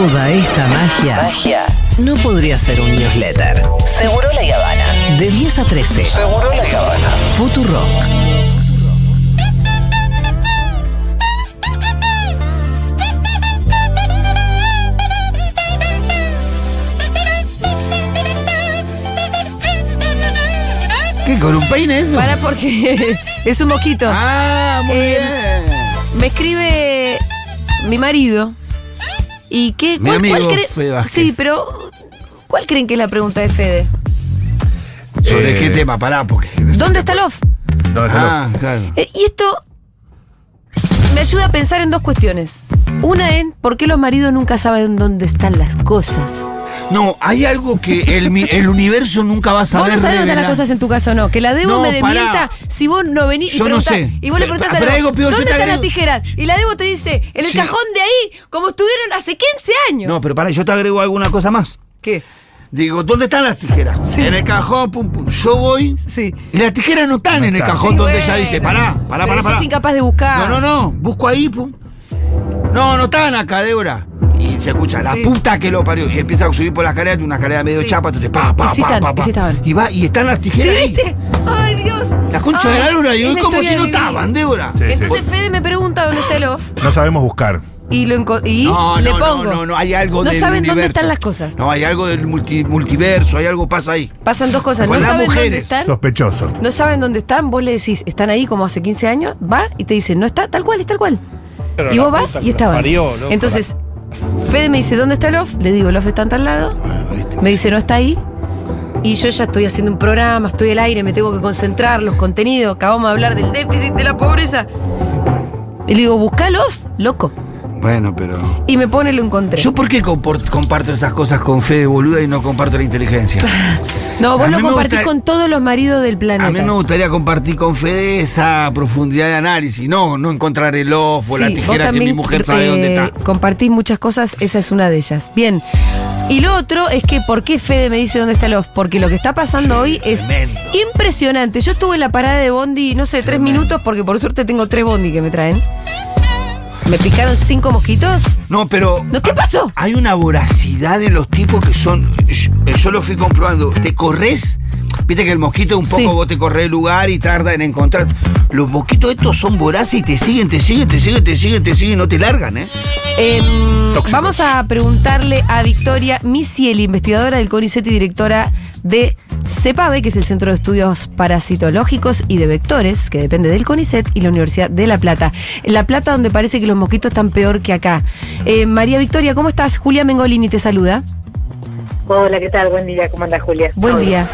Toda esta magia, magia no podría ser un newsletter. Seguro la Habana. De 10 a 13. Seguro la Habana. Futurock. ¿Qué? ¿Con un peine eso? Para porque es un mosquito. Ah, muy Eh, bien. Me escribe mi marido. ¿Y qué? Mi amigo Fede Vázquez. Sí, pero ¿cuál creen que es la pregunta de Fede? ¿Sobre Eh, qué tema? Pará, porque. ¿Dónde está Love? ¿Dónde está Ah, claro. Eh, y esto me ayuda a pensar en dos cuestiones. Una en por qué los maridos nunca saben dónde están las cosas. No, hay algo que el, mi- el universo nunca va a Vos saber. no sabés dónde están las cosas en tu casa o no. Que la Debo No, me desmienta pará. si vos no venís y Yo no preguntás. sé. Y vos le preguntás a la Debo, ¿dónde están las tijeras? Y la Debo te dice, en el Sí. cajón de ahí, como estuvieron hace 15 años. No, pero pará, yo te agrego alguna cosa más. ¿Qué? Digo, ¿dónde están las tijeras? En el cajón, pum, pum. Yo voy. Sí. Y las tijeras no están No en el cajón Sí, donde bueno. ella dice, pará, pará, Pero pará, sos pará. incapaz de buscar. No, no, no. Busco ahí, pum. No, no están acá, Débora. Y se escucha, la Sí. puta que lo parió. Y empieza a subir por la escalera, una escalera medio Sí. chapa, entonces pa, pa, sí pa, pa, y pa. sí. Y va, y están las ¿Sí tijeras ahí. viste? ¡Ay, Dios! La concha Ay, de la luna, y es como si no estaban, Débora. Sí, sí. Entonces Fede me pregunta dónde está el off No sabemos buscar. y, lo y No, le no, pongo. no, no, no, hay algo No del saben dónde están las cosas. No, hay algo del multi- multiverso, hay algo pasa ahí. Pasan dos cosas. Con no las saben dónde mujeres. están. Sospechoso. No saben dónde están, vos le decís, están ahí como hace 15 años, va y te dice, no está, tal cual, es tal cual. Pero y vos vas y estaban. parió, loco, Entonces, Fede me dice, ¿dónde está el off? Le digo, el off está en tal lado. Me dice, no está ahí. Y yo ya estoy haciendo un programa, estoy al aire, me tengo que concentrar, los contenidos, acabamos de hablar del déficit, de la pobreza. Y le digo, busca el off, loco. Bueno, pero. Y me pone, lo encontré. ¿Yo por qué comparto esas cosas con fe de boluda y no comparto la inteligencia? no, vos a lo compartís gusta- con todos los maridos del planeta. A mí me gustaría compartir con Fede esa profundidad de análisis, no, no encontrar el off o la Sí, vos tijera que mi mujer sabe eh, dónde está. Compartís muchas cosas, esa es una de ellas. Bien. Y lo otro es que, ¿por qué Fede me dice dónde está el off? Porque lo que está pasando hoy es tremendo. impresionante. Yo estuve en la parada de Bondi, no sé, tres minutos, porque por suerte tengo tres Bondi que me traen. ¿Me picaron cinco mosquitos? No, pero. ¿No? ¿Qué pasó? Hay una voracidad en los tipos que son. Yo, yo lo fui comprobando. Te corres. Viste que el mosquito un poco Sí. vos te corres el lugar y tarda en encontrar. Los mosquitos estos son voraces y te siguen, te siguen, te siguen, te siguen, te siguen, no te largan, ¿eh? Tóxicos. vamos a preguntarle a Victoria Misieli, investigadora del CONICET y directora de CEPAVE, que es el Centro de Estudios Parasitológicos y de Vectores, que depende del CONICET y la Universidad de La Plata. En La Plata, donde parece que los mosquitos están peor que acá. Eh, María Victoria, ¿cómo estás? Julia Mengolini te saluda. Hola, ¿qué tal? Buen día, ¿cómo anda Julia? Buen día.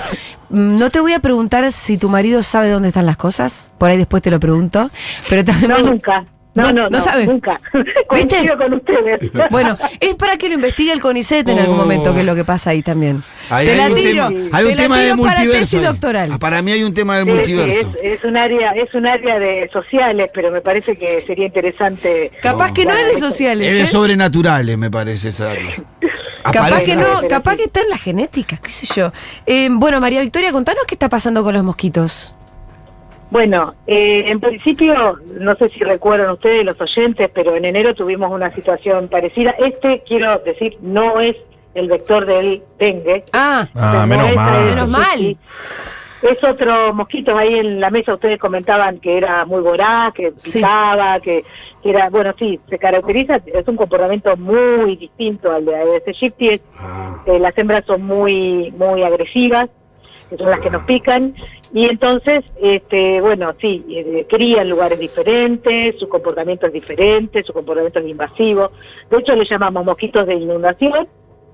Mm, No te voy a preguntar si tu marido sabe dónde están las cosas, por ahí después te lo pregunto, pero también. No, me- nunca. No, no, no, sabe. nunca. ¿Viste? Con ustedes. Bueno, es para que lo investigue el CONICET en algún momento, que es lo que pasa ahí también. Ahí te hay la un tiro, tema, hay te un la tema de para multiverso. tesis doctoral. Ah, Para mí hay un tema del Sí, sí, multiverso. es, es un área, es un área de sociales, pero me parece que sería interesante. Capaz que no es de sociales. Es de ¿eh? sobrenaturales, me parece esa área. Capaz que no, capaz que está en la genética, qué sé yo. Eh, bueno, María Victoria, contanos qué está pasando con los mosquitos. Bueno, eh, en principio, no sé si recuerdan ustedes, los oyentes, pero en enero tuvimos una situación parecida. Este, quiero decir, no es el vector del dengue. Ah, Ah, No menos es mal. a- Menos mal. Es otro mosquito ahí en la mesa. Ustedes comentaban que era muy voraz, que Sí. picaba, que, que era, bueno, sí, se caracteriza, es un comportamiento muy distinto al de Aedes aegypti. es- Ah. eh, las hembras son muy, muy agresivas, que son las que nos pican. Y entonces, este, bueno, sí, eh, cría en lugares diferentes, su comportamiento es diferente, su comportamiento es invasivo. De hecho, le llamamos mosquitos de inundación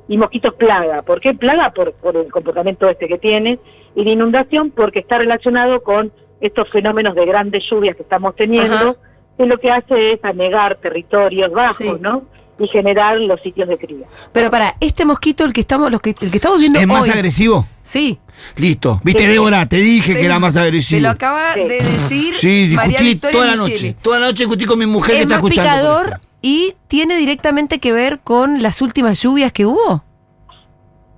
y mosquitos plaga. ¿Por qué plaga? Por, por el comportamiento este que tiene. Y de inundación porque está relacionado con estos fenómenos de grandes lluvias que estamos teniendo, Ajá. que lo que hace es anegar territorios bajos, Sí. ¿no? Y generar los sitios de cría. pero para, este mosquito, el que estamos, los que, el que estamos viendo ¿Es más hoy. agresivo? Sí. Listo. ¿Viste, Sí. Débora? Te dije que era más agresivo. Te lo acaba Sí. de decir Sí, discutí toda la noche. Toda la noche discutí con mi mujer que Es está más escuchando. picador y tiene directamente que ver con las últimas lluvias que hubo.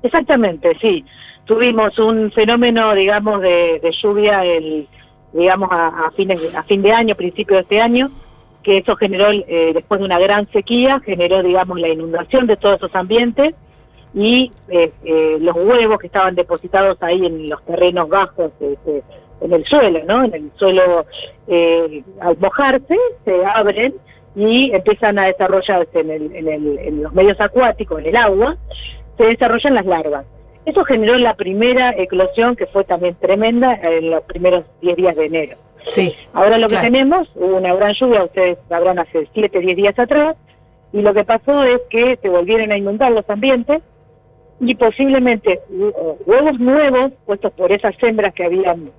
Exactamente, sí. Tuvimos un fenómeno, digamos, de, de lluvia, el, digamos, a, a fines, a fin de año, principio de este año, que eso generó, eh, después de una gran sequía, generó, digamos, la inundación de todos esos ambientes y eh, eh, los huevos que estaban depositados ahí en los terrenos bajos, este, en el suelo, ¿no? En el suelo, al mojarse, se abren y empiezan a desarrollarse en, el, en, el, en los medios acuáticos, en el agua, se desarrollan las larvas. Eso generó la primera eclosión que fue también tremenda en los primeros 10 días de enero. Sí. Ahora lo que tenemos, hubo una gran lluvia, ustedes sabrán hace 7, 10 días atrás, y lo que pasó es que se volvieron a inundar los ambientes y posiblemente huevos nuevos puestos por esas hembras que habían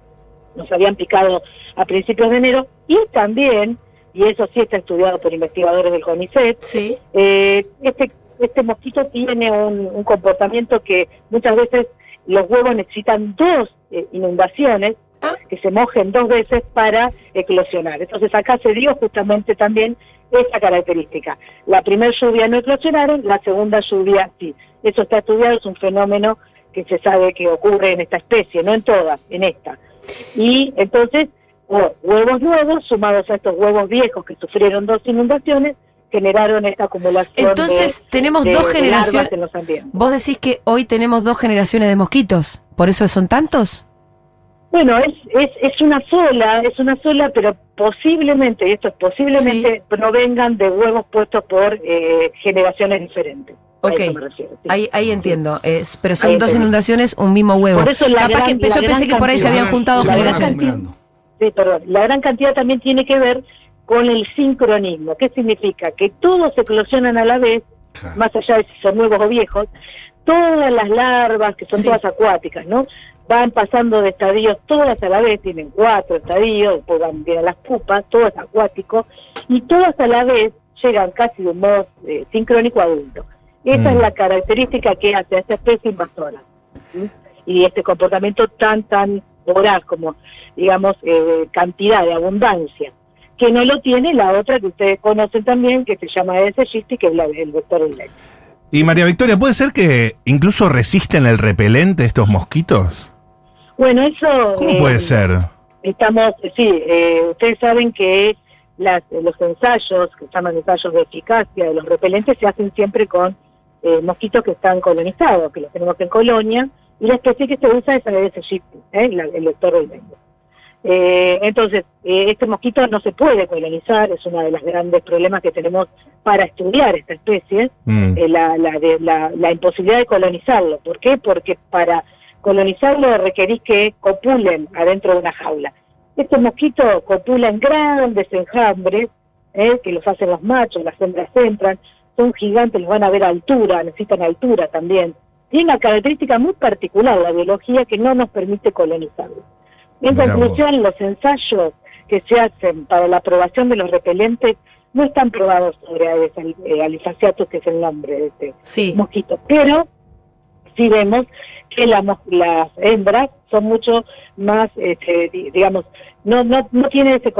nos habían picado a principios de enero y también y eso sí está estudiado por investigadores del CONICET sí. eh, este este mosquito tiene un, comportamiento que muchas veces los huevos necesitan dos eh, inundaciones, ah. que se mojen dos veces para eclosionar. Entonces acá se dio justamente también esa característica. La primera lluvia no eclosionaron, la segunda lluvia sí. Eso está estudiado, es un fenómeno que se sabe que ocurre en esta especie, no en todas, en esta. Y entonces, huevos nuevos sumados a estos huevos viejos que sufrieron dos inundaciones, generaron esta acumulación. Entonces tenemos dos generaciones. Vos decís que hoy tenemos dos generaciones de mosquitos, ¿por eso son tantos? Bueno, es, es, es una sola, es una sola, pero posiblemente, esto es posiblemente provengan de huevos puestos por eh, generaciones diferentes. Ok, ahí, ahí entiendo, es, pero son dos inundaciones, un mismo huevo. Por eso Capaz que yo pensé que por ahí se habían juntado generaciones. Sí, perdón. La gran cantidad también tiene que ver con el sincronismo. ¿Qué significa? Que todos eclosionan a la vez, más allá de si son nuevos o viejos, todas las larvas, que son todas acuáticas, ¿no? Van pasando de estadios todas a la vez, tienen cuatro estadios, después van bien a las pupas, todo es acuático, y todas a la vez llegan casi de un modo eh, sincrónico adulto. Esa es mm. la característica que hace a esta especie invasora. Y este comportamiento tan, tan voraz como, digamos, eh, cantidad de abundancia que no lo tiene la otra que ustedes conocen también, que se llama Gisti, que es el vector electro. Y María Victoria, ¿puede ser que incluso resisten el repelente estos mosquitos? Bueno, eso... ¿Cómo puede eh, ser? Estamos, sí, eh, ustedes saben que las, los ensayos, que se llaman ensayos de eficacia de los repelentes, se hacen siempre con eh, mosquitos que están colonizados, que los tenemos en colonia, y la especie que se usa es Aedes aegypti, ¿eh? el vector del eh, entonces, eh, este mosquito no se puede colonizar, es uno de los grandes problemas que tenemos para estudiar esta especie, mm. eh, la, la, imposibilidad de colonizarlo. ¿Por qué? Porque para colonizarlo requerís que copulen adentro de una jaula. Estos mosquitos copulan grandes enjambres, que los hacen los machos, las hembras entran, son gigantes, los van a ver a altura, necesitan altura también. Tiene una característica muy particular la biología que no nos permite colonizarlo. En conclusión, los ensayos que se hacen para la aprobación de los repelentes no están probados sobre Aedes alifaciatus, que es el nombre de este mosquito, pero sí vemos que las hembras son mucho más, este, digamos, no, no, no tiene ese,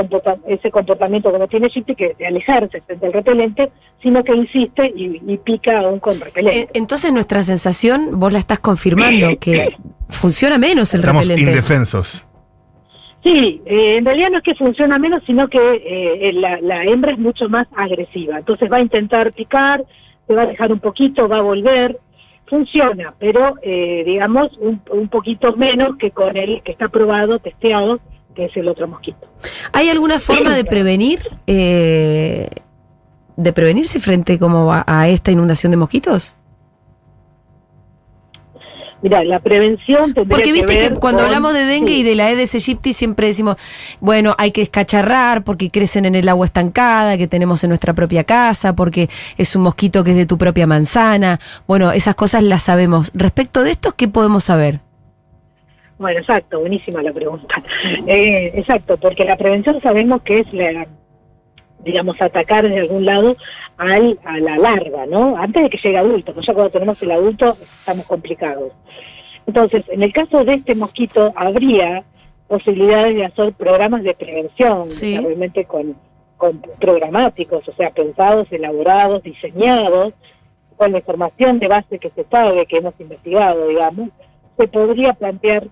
ese comportamiento como tiene Gypsy, que de alejarse del repelente, sino que insiste y, pica aún con repelente. Eh, entonces nuestra sensación, vos la estás confirmando, que funciona menos el repelente. Estamos indefensos. Sí, eh, en realidad no es que funciona menos, sino que eh, la, hembra es mucho más agresiva. Entonces va a intentar picar, se va a dejar un poquito, va a volver. Funciona, pero eh, digamos un, un, poquito menos que con el que está probado, testeado, que es el otro mosquito. ¿Hay alguna forma de prevenir, de prevenirse frente como a esta inundación de mosquitos? Mira, la prevención tendría Porque viste que, cuando hablamos de dengue y de la Aedes aegypti siempre decimos, bueno, hay que escacharrar porque crecen en el agua estancada que tenemos en nuestra propia casa, porque es un mosquito que es de tu propia manzana. Bueno, esas cosas las sabemos. Respecto de esto, ¿qué podemos saber? Bueno, exacto, buenísima la pregunta. Eh, exacto, porque la prevención sabemos que es la digamos, atacar de algún lado al, a la larva, ¿no? Antes de que llegue adulto, porque ya cuando tenemos el adulto estamos complicados. Entonces, en el caso de este mosquito, habría posibilidades de hacer programas de prevención, obviamente con, con programáticos, o sea, pensados, elaborados, diseñados, con la información de base que se sabe, que hemos investigado, digamos, se podría plantear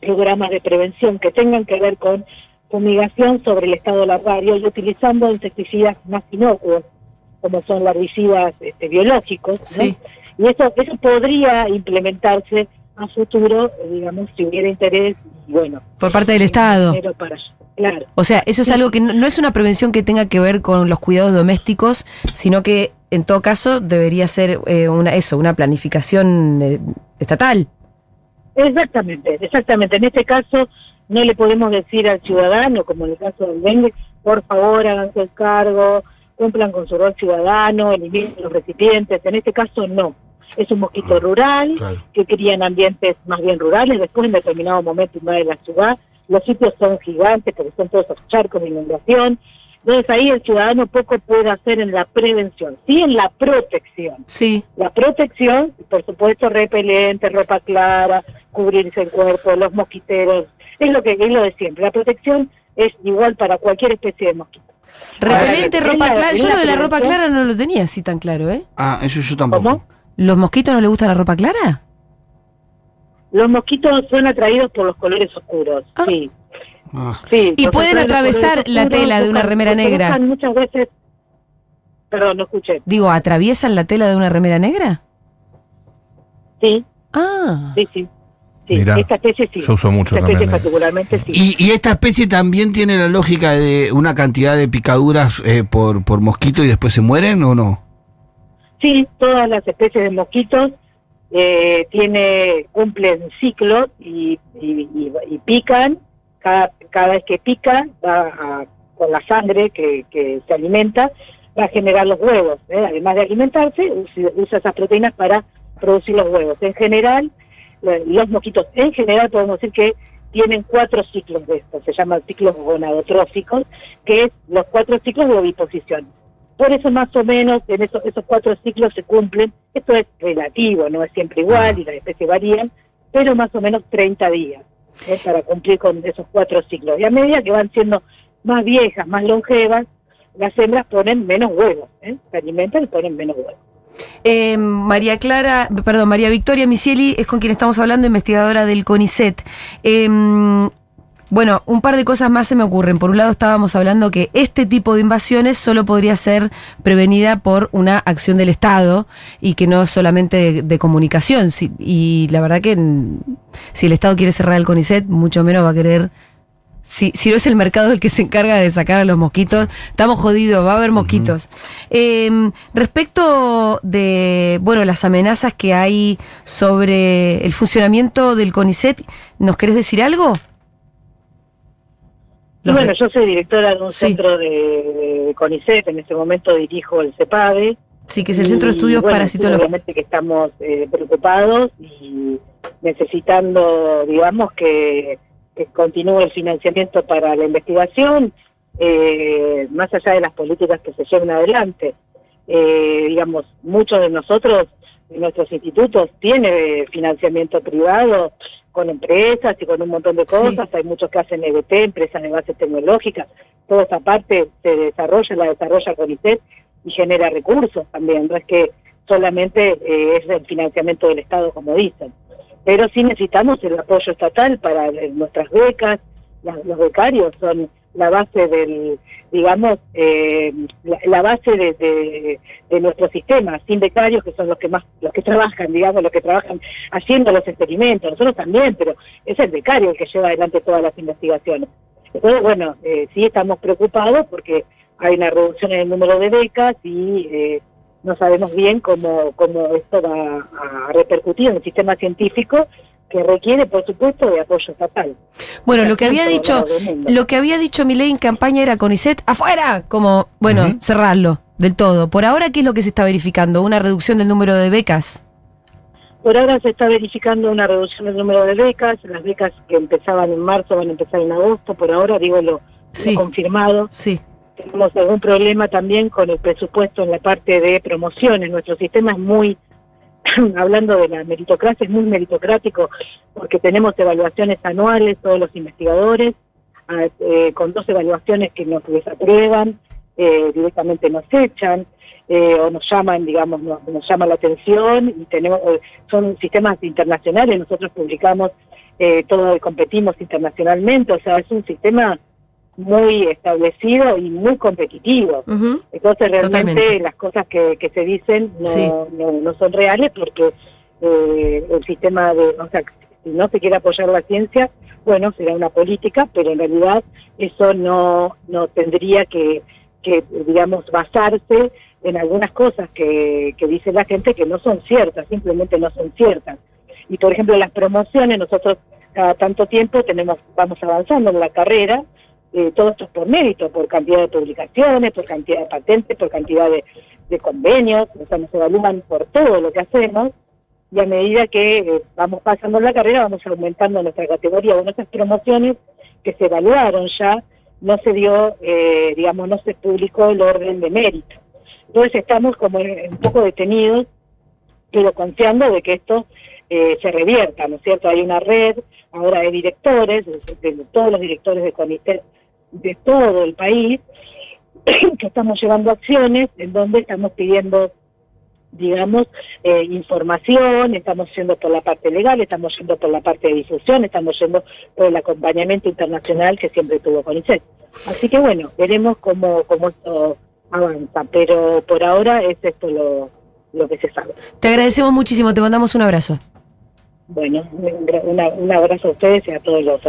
programas de prevención que tengan que ver con fumigación sobre el estado larvario y utilizando insecticidas más inocuos, como son larvicidas este, biológicos. ¿no? Sí. Y eso, eso podría implementarse a futuro, eh, digamos, si hubiera interés, y bueno. Por parte del Estado. para Claro. O sea, eso es algo que no, no es una prevención que tenga que ver con los cuidados domésticos, sino que en todo caso debería ser eh, una eso, una planificación eh, estatal. Exactamente, exactamente. En este caso no le podemos decir al ciudadano, como en el caso del dengue, por favor háganse el cargo, cumplan con su rol ciudadano, eliminen los recipientes. En este caso no. Es un mosquito rural claro. que cría en ambientes más bien rurales. Después, en determinado momento, invade la ciudad. Los sitios son gigantes porque son todos esos charcos de inundación. Entonces ahí el ciudadano poco puede hacer en la prevención, sí en la protección. Sí. La protección, por supuesto, repelente, ropa clara, cubrirse el cuerpo, los mosquiteros, es lo que es lo de siempre. La protección es igual para cualquier especie de mosquito. Repelente, Ahora, ropa la- clara. Yo lo de la ropa clara no lo tenía así tan claro, ¿eh? Ah, eso yo tampoco. ¿Cómo? ¿Los mosquitos no les gusta la ropa clara? Los mosquitos son atraídos por los colores oscuros, Ah. sí. Ah, sí Y pueden atravesar la tela de una remera negra. muchas veces... Perdón, no escuché. Digo, ¿atraviesan la tela de una remera negra? Sí, Ah. sí, sí. sí. Mirá, Esta especie sí. yo uso mucho Esta especie también, particularmente sí. Y, y esta especie también tiene la lógica de una cantidad de picaduras eh, por, por mosquito y después se mueren o no? Sí, todas las especies de mosquitos eh, tiene cumplen ciclos y, y- y- y pican. Cada, cada vez que pica, va a- con la sangre que, que se alimenta, va a generar los huevos. ¿eh? Además de alimentarse, usa, esas proteínas para producir los huevos. En general, lo- los mosquitos, en general podemos decir que tienen cuatro ciclos de esto, se llaman ciclos gonadotróficos, que es los cuatro ciclos de oviposición. Por eso más o menos en esos, esos cuatro ciclos se cumplen, esto es relativo, no es siempre igual y las especies varían, pero más o menos 30 días ¿eh? para cumplir con esos cuatro ciclos. Y a medida que van siendo más viejas, más longevas, las hembras ponen menos huevos, ¿eh? se alimentan y ponen menos huevos. Eh, María Clara, perdón, María Victoria Misieli es con quien estamos hablando, investigadora del CONICET. Eh, bueno, un par de cosas más se me ocurren. Por un lado estábamos hablando que este tipo de invasiones solo podría ser prevenida por una acción del Estado y que no solamente de, de comunicación. Si- y la verdad que si el Estado quiere cerrar el CONICET, mucho menos va a querer si, si no es el mercado el que se encarga de sacar a los mosquitos, estamos jodidos, va a haber mosquitos. Eh, respecto de, bueno, las amenazas que hay sobre el funcionamiento del CONICET, ¿nos querés decir algo? Los bueno, yo soy directora de un Sí. centro de, de CONICET, en este momento dirijo el CEPADE. sí, que es el Centro de Estudios bueno, Parasitológicos. Obviamente que estamos eh, preocupados y necesitando, digamos, que, que continúe el financiamiento para la investigación, eh, más allá de las políticas que se lleven adelante. Eh, digamos, muchos de nosotros, nuestros institutos, tiene financiamiento privado con empresas y con un montón de Sí. cosas. Hay muchos que hacen EBT, empresas de base tecnológica. Toda esa parte se desarrolla, la desarrolla CONICET y genera recursos también. No es que solamente eh, es el financiamiento del Estado, como dicen. Pero sí necesitamos el apoyo estatal para eh, nuestras becas. Los becarios son la base del, digamos, eh, la, base de, de- de nuestro sistema. Sin becarios, que son los que más, los que trabajan, digamos, los que trabajan haciendo los experimentos. Nosotros también, pero es el becario el que lleva adelante todas las investigaciones. Entonces, bueno, eh, sí estamos preocupados porque hay una reducción en el número de becas y eh, no sabemos bien cómo, cómo esto va a repercutir en el sistema científico que requiere, por supuesto, de apoyo estatal. Bueno, lo que había dicho, lo que había dicho Milei en campaña era CONICET afuera, como, bueno, cerrarlo del todo. Por ahora, ¿qué es lo que se está verificando? ¿Una reducción del número de becas? Por ahora se está verificando una reducción del número de becas. Las becas que empezaban en marzo van a empezar en agosto. Por ahora, digo lo, confirmado. sí. Tenemos algún problema también con el presupuesto en la parte de promociones. Nuestro sistema es muy, hablando de la meritocracia, es muy meritocrático porque tenemos evaluaciones anuales, todos los investigadores, ah, eh, con dos evaluaciones que nos desaprueban, eh, directamente nos echan eh, o nos llaman, digamos, nos, llama la atención y tenemos, eh, son sistemas internacionales, nosotros publicamos todo, competimos internacionalmente, o sea, es un sistema muy establecido y muy competitivo. Entonces realmente Totalmente. las cosas que, que se dicen no, Sí. no, no son reales porque eh, el sistema de, o sea, si no se quiere apoyar la ciencia, bueno, será una política, pero en realidad eso no, no tendría que, que, digamos, basarse en algunas cosas que, que dice la gente que no son ciertas, simplemente no son ciertas. Y por ejemplo, las promociones, nosotros cada tanto tiempo tenemos, vamos avanzando en la carrera, eh, todo esto es por mérito, por cantidad de publicaciones, por cantidad de patentes, por cantidad de, convenios, o sea, nos evalúan por todo lo que hacemos, y a medida que eh, vamos pasando la carrera, vamos aumentando nuestra categoría. Bueno, esas promociones que se evaluaron ya, no se dio, eh, digamos, no se publicó el orden de mérito. Entonces estamos como un poco detenidos, pero confiando de que esto eh, se revierta, ¿no es cierto? Hay una red ahora de directores, de, todos los directores de CONICET de todo el país, que estamos llevando acciones en donde estamos pidiendo digamos, eh, información, estamos yendo por la parte legal, estamos yendo por la parte de difusión, estamos yendo por el acompañamiento internacional que siempre tuvo CONICET. Así que bueno, veremos cómo, cómo esto avanza, pero por ahora es esto lo, lo que se sabe. Te agradecemos muchísimo, te mandamos un abrazo. Bueno, un, abrazo a ustedes y a todos los.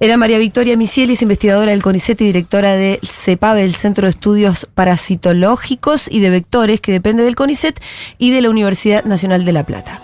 Era María Victoria Misielis, investigadora del CONICET y directora de CEPAVE, el Centro de Estudios Parasitológicos y de Vectores, que depende del CONICET y de la Universidad Nacional de La Plata.